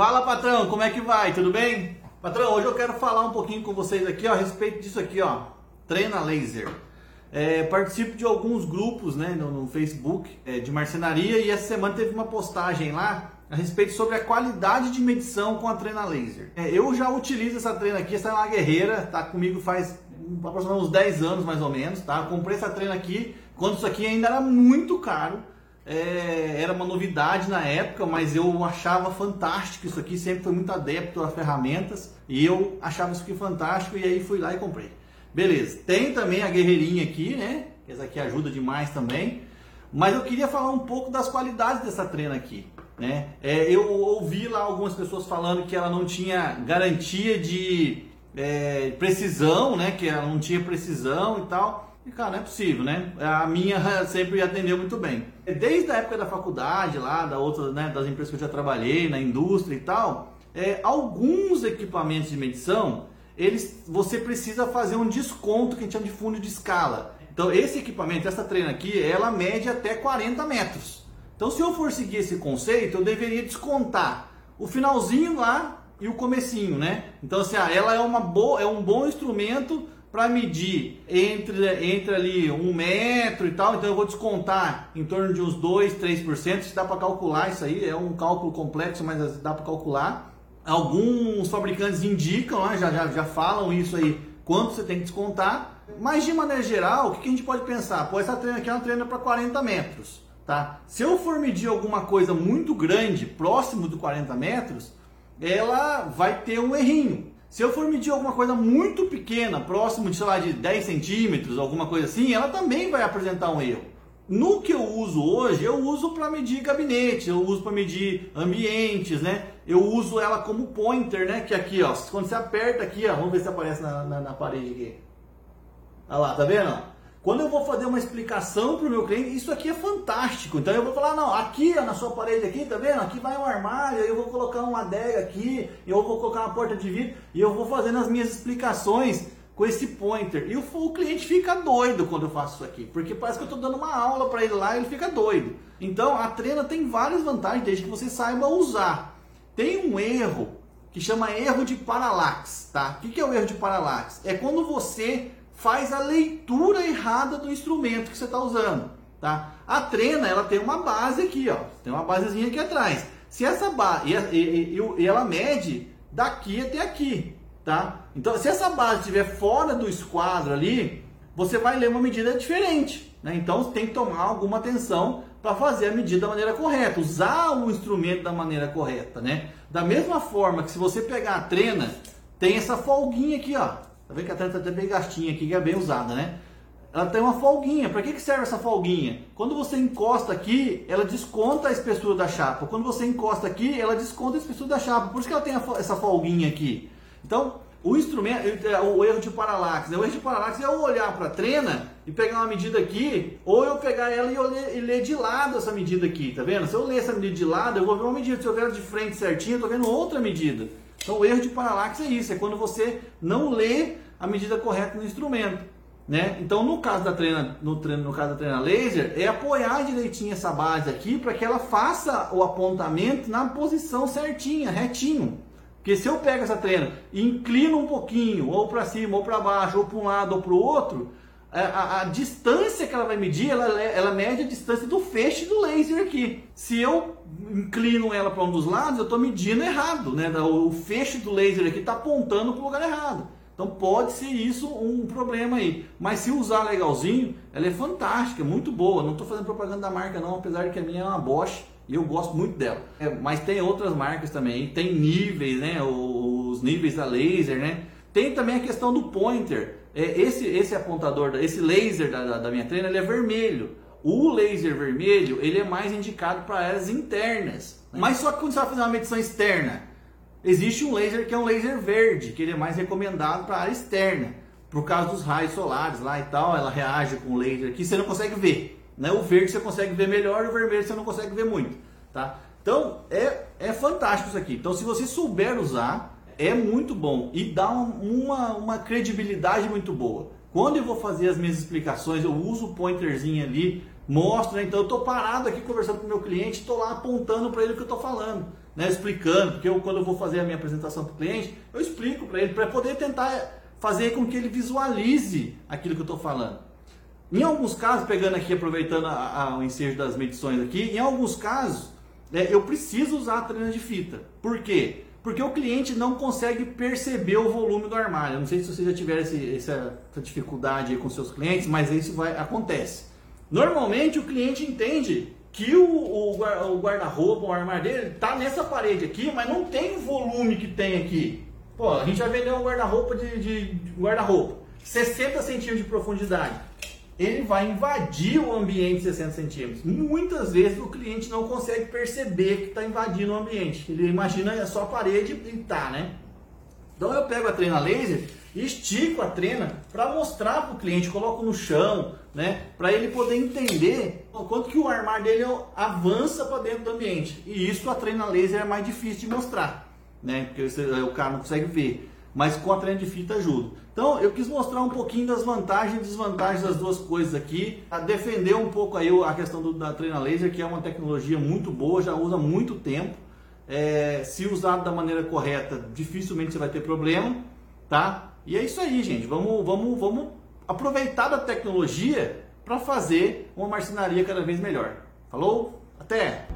Fala patrão, como é que vai? Tudo bem? Patrão, hoje eu quero falar um pouquinho com vocês aqui ó, a respeito disso aqui, ó, treina laser. É, participo de alguns grupos né, no, no Facebook é, de marcenaria e essa semana teve uma postagem lá a respeito sobre a qualidade de medição com a treina laser. É, eu já utilizo essa treina aqui, essa é uma guerreira, tá comigo faz aproximadamente uns 10 anos mais ou menos, tá? Eu comprei essa treina aqui quando isso aqui ainda era muito caro. É, era uma novidade na época, mas eu achava fantástico isso aqui, sempre fui muito adepto a ferramentas e eu achava isso aqui fantástico e aí fui lá e comprei. Beleza, tem também a guerreirinha aqui, né? Essa aqui ajuda demais também. Mas eu queria falar um pouco das qualidades dessa treina aqui. Né? É, eu ouvi lá algumas pessoas falando que ela não tinha garantia de é, precisão, né? Que ela não tinha precisão e tal. E cara, não é possível, né? A minha sempre atendeu muito bem. Desde a época da faculdade lá, da outra, né, das empresas que eu já trabalhei, na indústria e tal, é, alguns equipamentos de medição eles, você precisa fazer um desconto que a gente chama de fundo de escala. Então esse equipamento, essa treina aqui, ela mede até 40 metros. Então se eu for seguir esse conceito, eu deveria descontar o finalzinho lá e o comecinho, né? Então assim, ah, ela é, uma boa, é um bom instrumento para medir entre, entre ali um metro e tal, então eu vou descontar em torno de uns 2, 3%, se dá para calcular isso aí, é um cálculo complexo, mas dá para calcular. Alguns fabricantes indicam, né, já, já, já falam isso aí, quanto você tem que descontar. Mas de maneira geral, o que, a gente pode pensar? Pô, essa treina aqui é uma treina para 40 metros. Tá? Se eu for medir alguma coisa muito grande, próximo de 40 metros, ela vai ter um errinho. Se eu for medir alguma coisa muito pequena, próximo de, sei lá, de 10 centímetros, alguma coisa assim, ela também vai apresentar um erro. No que eu uso hoje, eu uso para medir gabinete, eu uso para medir ambientes, né? Eu uso ela como pointer, né? Que aqui, ó, quando você aperta aqui, ó, vamos ver se aparece na, na, na parede aqui. Olha lá, tá vendo? Quando eu vou fazer uma explicação para o meu cliente, isso aqui é fantástico. Então eu vou falar, não, aqui ó, na sua parede aqui, tá vendo? Aqui vai um armário, eu vou colocar uma adega aqui, eu vou colocar uma porta de vidro e eu vou fazendo as minhas explicações com esse pointer. E o, o, cliente fica doido quando eu faço isso aqui, porque parece que eu estou dando uma aula para ele lá e ele fica doido. Então a treina tem várias vantagens desde que você saiba usar. Tem um erro que chama erro de paralaxe, tá? O que é o erro de paralaxe? É quando você faz a leitura errada do instrumento que você está usando, tá? A trena ela tem uma base aqui, ó, tem uma basezinha aqui atrás. Se essa base e, e, e ela mede daqui até aqui, tá? Então, se essa base estiver fora do esquadro ali, você vai ler uma medida diferente, né? Então, tem que tomar alguma atenção para fazer a medida da maneira correta, usar o instrumento da maneira correta, né? Da mesma forma que se você pegar a trena, tem essa folguinha aqui, ó. Tá vendo que a trena tá até bem gastinha aqui, que é bem usada, né? Ela tem uma folguinha. Para que, que serve essa folguinha? Quando você encosta aqui, ela desconta a espessura da chapa. Quando você encosta aqui, ela desconta a espessura da chapa. Por isso que ela tem essa folguinha aqui. Então, o instrumento, é, o erro de paralaxe, né? o erro de paralaxe é eu olhar para a trena e pegar uma medida aqui, ou eu pegar ela e, ler, e ler de lado essa medida aqui, tá vendo? Se eu ler essa medida de lado, eu vou ver uma medida, se eu ver ela de frente certinho, eu tô vendo outra medida. Então o erro de paralaxe é isso, é quando você não lê a medida correta no instrumento. Né? Então no caso da treina, no, treino, no caso da treina laser, é apoiar direitinho essa base aqui para que ela faça o apontamento na posição certinha, retinho. Porque se eu pego essa treina e inclino um pouquinho, ou para cima, ou para baixo, ou para um lado, ou para o outro, a, a, distância que ela vai medir, ela, ela mede a distância do feixe do laser aqui. Se eu inclino ela para um dos lados, eu estou medindo errado, né? O feixe do laser aqui está apontando para o lugar errado. Então pode ser isso um problema aí. Mas se usar legalzinho, ela é fantástica, muito boa. Não estou fazendo propaganda da marca não, apesar de que a minha é uma Bosch e eu gosto muito dela. É, mas tem outras marcas também, tem níveis, né? Os níveis da laser, né? Tem também a questão do pointer. É, esse, esse apontador, esse laser da, da, da minha treina, ele é vermelho. O laser vermelho, ele é mais indicado para áreas internas. Né? Mas só que quando você vai fazer uma medição externa, existe um laser que é um laser verde, que ele é mais recomendado para área externa. Por causa dos raios solares lá e tal, ela reage com o laser que você não consegue ver. Né? O verde você consegue ver melhor, o vermelho você não consegue ver muito. Tá? Então é, é fantástico isso aqui. Então se você souber usar, é muito bom e dá uma, uma credibilidade muito boa. Quando eu vou fazer as minhas explicações, eu uso o pointerzinho ali, mostro, né? então eu estou parado aqui conversando com o meu cliente, estou lá apontando para ele o que eu estou falando. né, explicando, porque eu, quando eu vou fazer a minha apresentação para o cliente, eu explico para ele, para poder tentar fazer com que ele visualize aquilo que eu estou falando. Em alguns casos, pegando aqui, aproveitando a, a, o ensejo das medições aqui, em alguns casos, né, eu preciso usar a treina de fita. Por quê? Porque o cliente não consegue perceber o volume do armário. Eu não sei se você já tiver esse, essa, essa, dificuldade com seus clientes, mas isso vai, acontece. Normalmente o cliente entende que o, o, o guarda-roupa, o armário dele, está nessa parede aqui, mas não tem o volume que tem aqui. Pô, a gente vai vender um guarda-roupa de, de, de guarda-roupa, 60 centímetros de profundidade. Ele vai invadir o ambiente 60 centímetros. Muitas vezes o cliente não consegue perceber que está invadindo o ambiente. Ele imagina é só parede e tá, né? Então eu pego a treina laser e estico a trena para mostrar para o cliente, coloco no chão, né, para ele poder entender o quanto que o armário dele avança para dentro do ambiente. E isso a trena laser é mais difícil de mostrar, né, porque o cara não consegue ver. Mas com a trena de fita ajuda. Então eu quis mostrar um pouquinho das vantagens e desvantagens das duas coisas aqui, a defender um pouco aí a questão do, da trena laser, que é uma tecnologia muito boa, já usa muito tempo. É, se usado da maneira correta, dificilmente você vai ter problema, tá? E é isso aí, gente. Vamos, vamos, vamos aproveitar da tecnologia para fazer uma marcenaria cada vez melhor. Falou? Até!